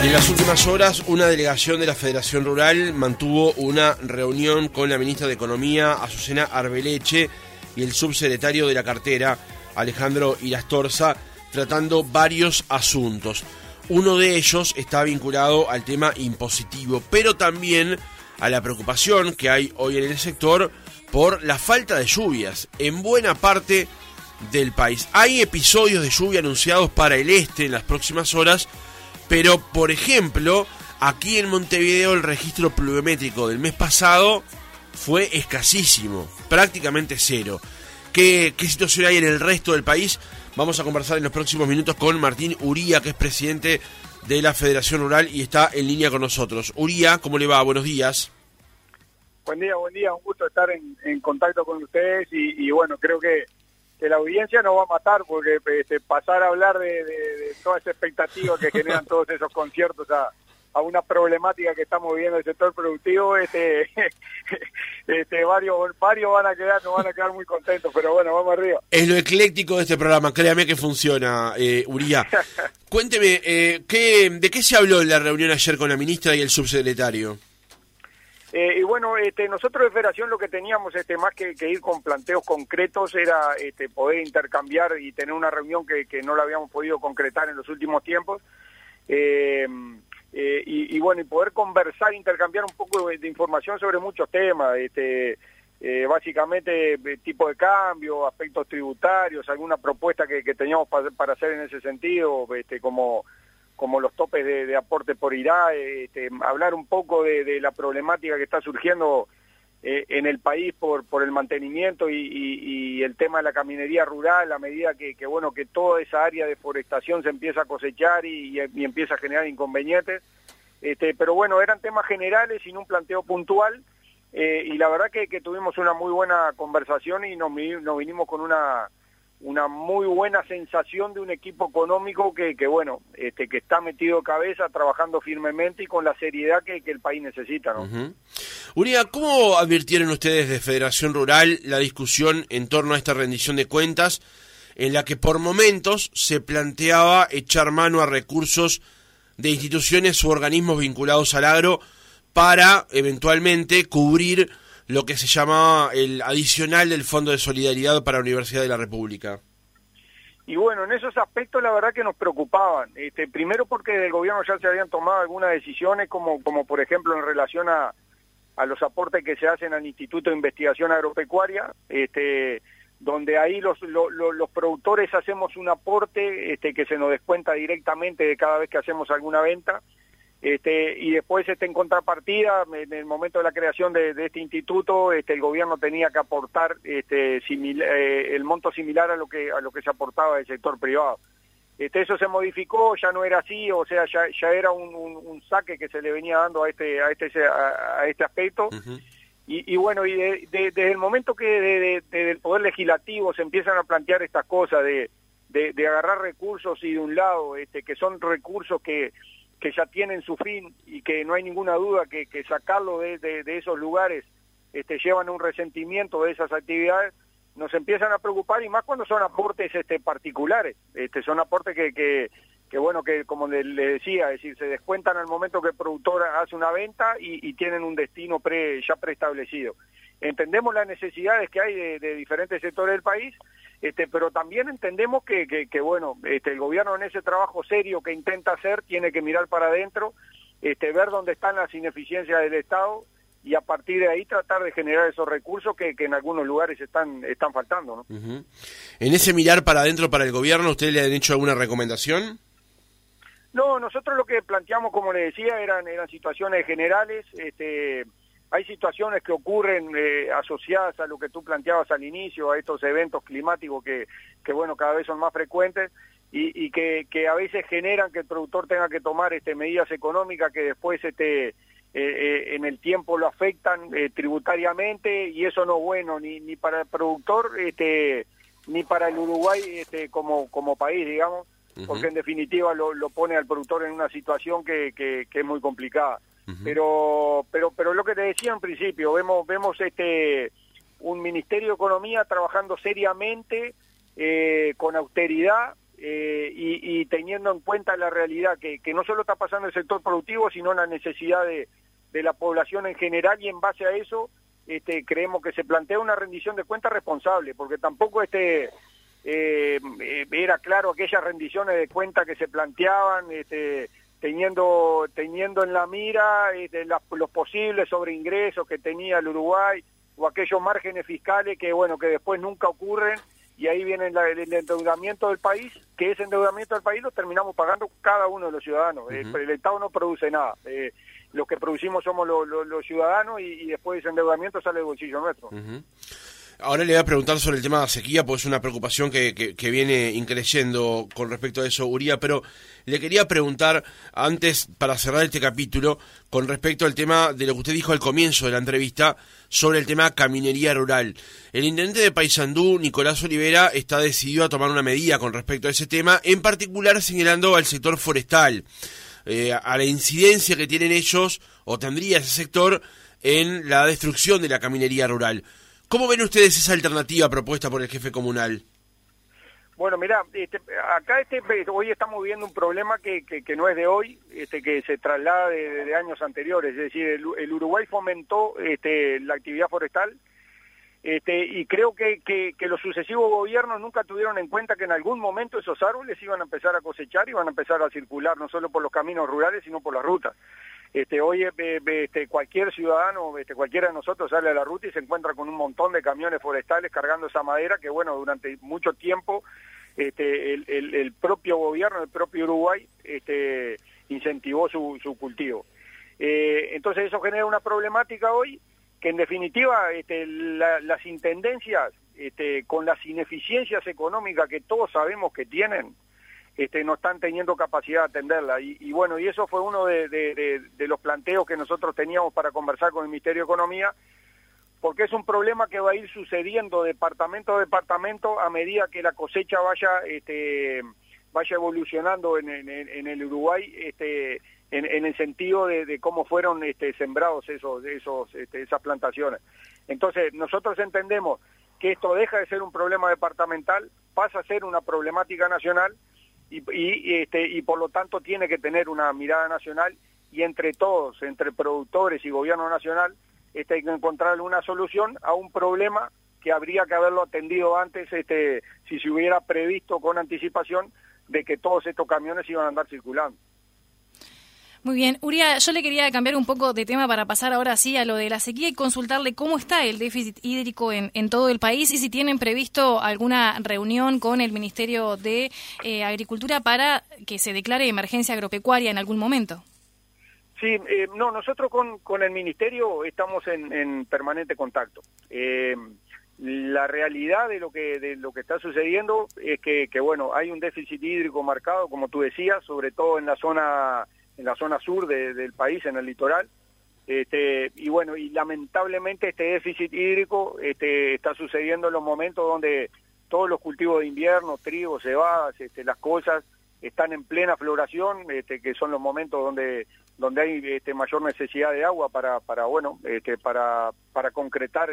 En las últimas horas, una delegación de la Federación Rural mantuvo una reunión con la ministra de Economía, Azucena Arbeleche, y el subsecretario de la cartera, Alejandro Irastorza, tratando varios asuntos. Uno de ellos está vinculado al tema impositivo, pero también a la preocupación que hay hoy en el sector por la falta de lluvias en buena parte del país. Hay episodios de lluvia anunciados para el este en las próximas horas, pero por ejemplo, aquí en Montevideo el registro pluviométrico del mes pasado fue escasísimo, prácticamente cero. ¿Qué, ¿Qué, situación hay en el resto del país? Vamos a conversar en los próximos minutos con Martín Uría, que es presidente de la Federación Rural y está en línea con nosotros. Uría, ¿cómo le va? Buenos días. Buen día, buen día. Un gusto estar en, contacto con ustedes y, bueno, creo que, la audiencia nos va a matar porque este, pasar a hablar de, toda esa expectativa que generan todos esos conciertos a, a una problemática que estamos viviendo en el sector productivo, este, este, varios, varios van a quedar, no van a quedar muy contentos, pero bueno, vamos arriba. Es lo ecléctico de este programa, créame que funciona, eh, Uría. Cuénteme, eh, ¿qué, ¿de qué se habló en la reunión ayer con la ministra y el subsecretario? Eh, y bueno, este, nosotros de Federación lo que teníamos, este, más que, ir con planteos concretos, era este, poder intercambiar y tener una reunión que, que no la habíamos podido concretar en los últimos tiempos. Eh, eh, y, bueno, y poder conversar, intercambiar un poco de, información sobre muchos temas, este, básicamente tipo de cambio, aspectos tributarios, alguna propuesta que, teníamos para, hacer en ese sentido, este, como como los topes de, aporte por IRA, este, hablar un poco de, la problemática que está surgiendo eh, en el país por, por el mantenimiento y, el tema de la caminería rural, a medida que, bueno, que toda esa área de forestación se empieza a cosechar y, empieza a generar inconvenientes. Este, pero bueno, eran temas generales sin un planteo puntual eh, y la verdad que, tuvimos una muy buena conversación y nos vinimos con una una muy buena sensación de un equipo económico que, bueno, este, que está metido cabeza, trabajando firmemente y con la seriedad que, el país necesita. ¿no? Uría, ¿cómo advirtieron ustedes de Federación Rural la discusión en torno a esta rendición de cuentas en la que por momentos se planteaba echar mano a recursos de instituciones u organismos vinculados al agro para eventualmente cubrir lo que se llamaba el adicional del Fondo de Solidaridad para la Universidad de la República. Y bueno, en esos aspectos la verdad que nos preocupaban. Este, primero porque del gobierno ya se habían tomado algunas decisiones, como, como por ejemplo en relación a, a los aportes que se hacen al Instituto de Investigación Agropecuaria, este, donde ahí los, los productores hacemos un aporte este, que se nos descuenta directamente de cada vez que hacemos alguna venta este, y después este, en contrapartida, en el momento de la creación de, este instituto, este, el gobierno tenía que aportar este, eh, el monto similar a lo que a lo que se aportaba del sector privado. Este, eso se modificó, ya no era así, o sea, ya, ya era un, saque que se le venía dando a este a este a, este aspecto. y, bueno, y desde el momento que desde el poder legislativo se empiezan a plantear estas cosas de, de, agarrar recursos y de un lado, este, que son recursos que que ya tienen su fin y que no hay ninguna duda que, que sacarlo de, de, esos lugares este, llevan un resentimiento de esas actividades, nos empiezan a preocupar y más cuando son aportes este, particulares, este, son aportes que, que, bueno, que como le, decía, es decir, se descuentan al momento que el productor hace una venta y, tienen un destino pre, ya preestablecido. Entendemos las necesidades que hay de diferentes sectores del país, este, pero también entendemos que, que, bueno, este, el gobierno en ese trabajo serio que intenta hacer tiene que mirar para adentro, este, ver dónde están las ineficiencias del Estado y a partir de ahí tratar de generar esos recursos que, que en algunos lugares están, están faltando. ¿no? En ese mirar para adentro para el gobierno, ¿ustedes le han hecho alguna recomendación? No, nosotros lo que planteamos, como le decía, eran, eran situaciones generales, este, hay situaciones que ocurren eh, asociadas a lo que tú planteabas al inicio, a estos eventos climáticos que, que bueno, cada vez son más frecuentes y, y que, que, a veces generan que el productor tenga que tomar este, medidas económicas que después este, eh, eh, en el tiempo lo afectan tributariamente y eso no es bueno ni, ni para el productor este, ni para el Uruguay este, como, como país, digamos, porque en definitiva lo, lo, pone al productor en una situación que, que, que es muy complicada pero pero pero lo que te decía en principio vemos vemos este un ministerio de economía trabajando seriamente eh, con austeridad eh, y, teniendo en cuenta la realidad que, no solo está pasando el sector productivo, sino la necesidad de, la población en general y en base a eso este, creemos que se plantea una rendición de cuentas responsable, porque tampoco este eh, era claro aquellas rendiciones de cuentas que se planteaban, este, teniendo teniendo en la mira este, los posibles sobreingresos que tenía el Uruguay o aquellos márgenes fiscales que bueno que después nunca ocurren y ahí viene el endeudamiento del país, que ese endeudamiento del país lo terminamos pagando cada uno de los ciudadanos. el, Estado no produce nada. Eh, lo que producimos somos los ciudadanos y, después ese endeudamiento sale del bolsillo nuestro. Ahora le voy a preguntar sobre el tema de la sequía, pues es una preocupación que, que, viene increciendo con respecto a eso, Uría, pero le quería preguntar antes, para cerrar este capítulo, con respecto al tema de lo que usted dijo al comienzo de la entrevista, sobre el tema caminería rural. El intendente de Paysandú, Nicolás Olivera, está decidido a tomar una medida con respecto a ese tema, en particular señalando al sector forestal, eh, a la incidencia que tienen ellos, o tendría ese sector, en la destrucción de la caminería rural. ¿Cómo ven ustedes esa alternativa propuesta por el jefe comunal? Bueno, mira, este, acá este, hoy estamos viendo un problema que, no es de hoy, este, que se traslada de, años anteriores. Es decir, el, Uruguay fomentó este, la actividad forestal este, y creo que, que, los sucesivos gobiernos nunca tuvieron en cuenta que en algún momento esos árboles iban a empezar a cosechar y iban a empezar a circular, no solo por los caminos rurales, sino por las rutas. Este, hoy este, cualquier ciudadano, este, cualquiera de nosotros sale a la ruta y se encuentra con un montón de camiones forestales cargando esa madera que, bueno, durante mucho tiempo este, el, propio gobierno, el propio Uruguay, incentivó su, cultivo. Eh, entonces eso genera una problemática hoy que en definitiva las intendencias, con las ineficiencias económicas que todos sabemos que tienen, este, no están teniendo capacidad de atenderla. Y, bueno, y eso fue uno de, los planteos que nosotros teníamos para conversar con el Ministerio de Economía, porque es un problema que va a ir sucediendo departamento a departamento a medida que la cosecha vaya este, vaya evolucionando en, el Uruguay este, en, el sentido de, cómo fueron este, sembrados esos, esos, este, esas plantaciones. Entonces, nosotros entendemos que esto deja de ser un problema departamental, pasa a ser una problemática nacional, y, este, y por lo tanto tiene que tener una mirada nacional y entre todos, entre productores y gobierno nacional, este, hay que encontrar una solución a un problema que habría que haberlo atendido antes este, si se hubiera previsto con anticipación de que todos estos camiones iban a andar circulando. Muy bien, Uria, yo le quería cambiar un poco de tema para pasar ahora sí a lo de la sequía y consultarle cómo está el déficit hídrico en, en todo el país y si tienen previsto alguna reunión con el Ministerio de eh, Agricultura para que se declare emergencia agropecuaria en algún momento. Sí, eh, no, nosotros con, con el Ministerio estamos en, permanente contacto. Eh, la realidad de lo que de lo que está sucediendo es que, que bueno hay un déficit hídrico marcado como tú decías sobre todo en la zona en la zona sur del país, en el litoral. Este, y bueno, y lamentablemente este déficit hídrico este, está sucediendo en los momentos donde todos los cultivos de invierno, trigo, cebadas, este, las cosas están en plena floración, que son los momentos donde donde hay mayor necesidad de agua para, bueno, para, para concretar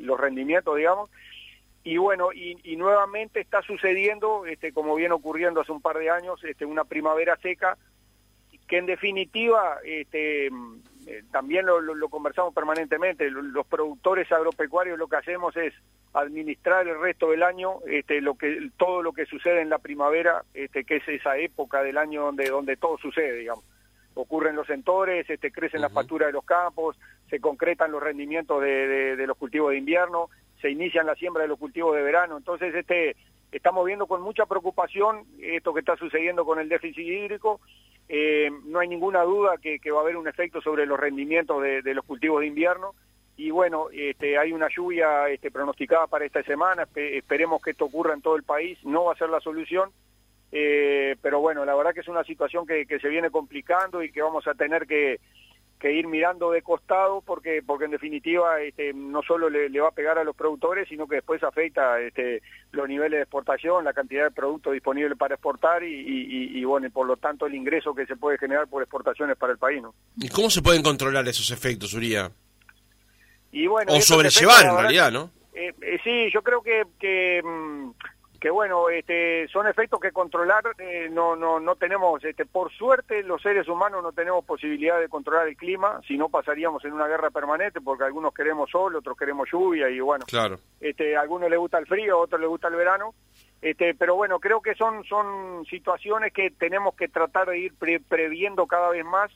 los rendimientos, digamos. Y bueno, y, nuevamente está sucediendo, como viene ocurriendo hace un par de años, una primavera seca que en definitiva este, eh, también lo, conversamos permanentemente, los productores agropecuarios lo que hacemos es administrar el resto del año este, lo que, todo lo que sucede en la primavera, este, que es esa época del año donde, donde todo sucede, digamos. Ocurren los entores, este, crecen las facturas de los campos, se concretan los rendimientos de, de los cultivos de invierno, se inician la siembra de los cultivos de verano. Entonces, este, estamos viendo con mucha preocupación esto que está sucediendo con el déficit hídrico. Eh, no hay ninguna duda que, va a haber un efecto sobre los rendimientos de, los cultivos de invierno. Y bueno, este, hay una lluvia este, pronosticada para esta semana, esperemos que esto ocurra en todo el país, no va a ser la solución, eh, pero bueno, la verdad que es una situación que se viene complicando y que vamos a tener que, que ir mirando de costado porque porque en definitiva este, no solo le, va a pegar a los productores sino que después afecta este, los niveles de exportación la cantidad de productos disponibles para exportar y, bueno y por lo tanto el ingreso que se puede generar por exportaciones para el país no y cómo se pueden controlar esos efectos Uría y bueno o sobrellevar en realidad no eh, eh, sí yo creo que, que mm, que bueno, este, son efectos que controlar eh, no, no, no tenemos, este, por suerte los seres humanos no tenemos posibilidad de controlar el clima, si no pasaríamos en una guerra permanente porque algunos queremos sol, otros queremos lluvia y bueno, claro. este, a algunos les gusta el frío, a otros les gusta el verano, este, pero bueno, creo que son, son situaciones que tenemos que tratar de ir previendo cada vez más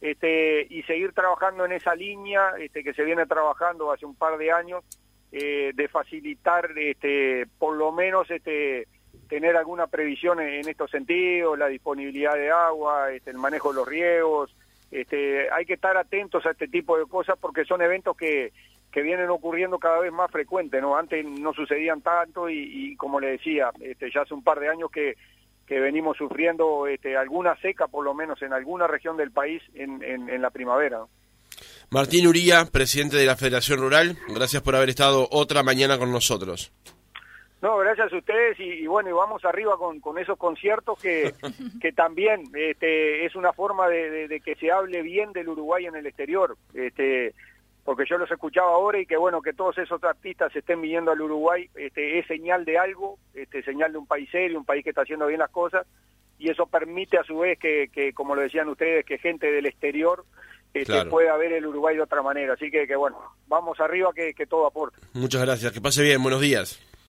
este, y seguir trabajando en esa línea este, que se viene trabajando hace un par de años eh, de facilitar este, por lo menos este, tener alguna previsión en, estos sentidos, la disponibilidad de agua, este, el manejo de los riegos. Este, hay que estar atentos a este tipo de cosas porque son eventos que, que vienen ocurriendo cada vez más frecuentes, ¿no? Antes no sucedían tanto y, como le decía, este, ya hace un par de años que, que venimos sufriendo este, alguna seca, por lo menos en alguna región del país, en, en, la primavera. Martín Uría, presidente de la Federación Rural, gracias por haber estado otra mañana con nosotros. No, gracias a ustedes y, bueno, y vamos arriba con, con esos conciertos que, que también este, es una forma de, que se hable bien del Uruguay en el exterior, este, porque yo los escuchaba ahora y que bueno, que todos esos artistas estén viniendo al Uruguay este, es señal de algo, este, señal de un país serio, un país que está haciendo bien las cosas y eso permite a su vez que, que como lo decían ustedes, que gente del exterior este, pueda ver el Uruguay de otra manera. Así que, que bueno, vamos arriba que, que todo aporte. Muchas gracias, que pase bien, buenos días.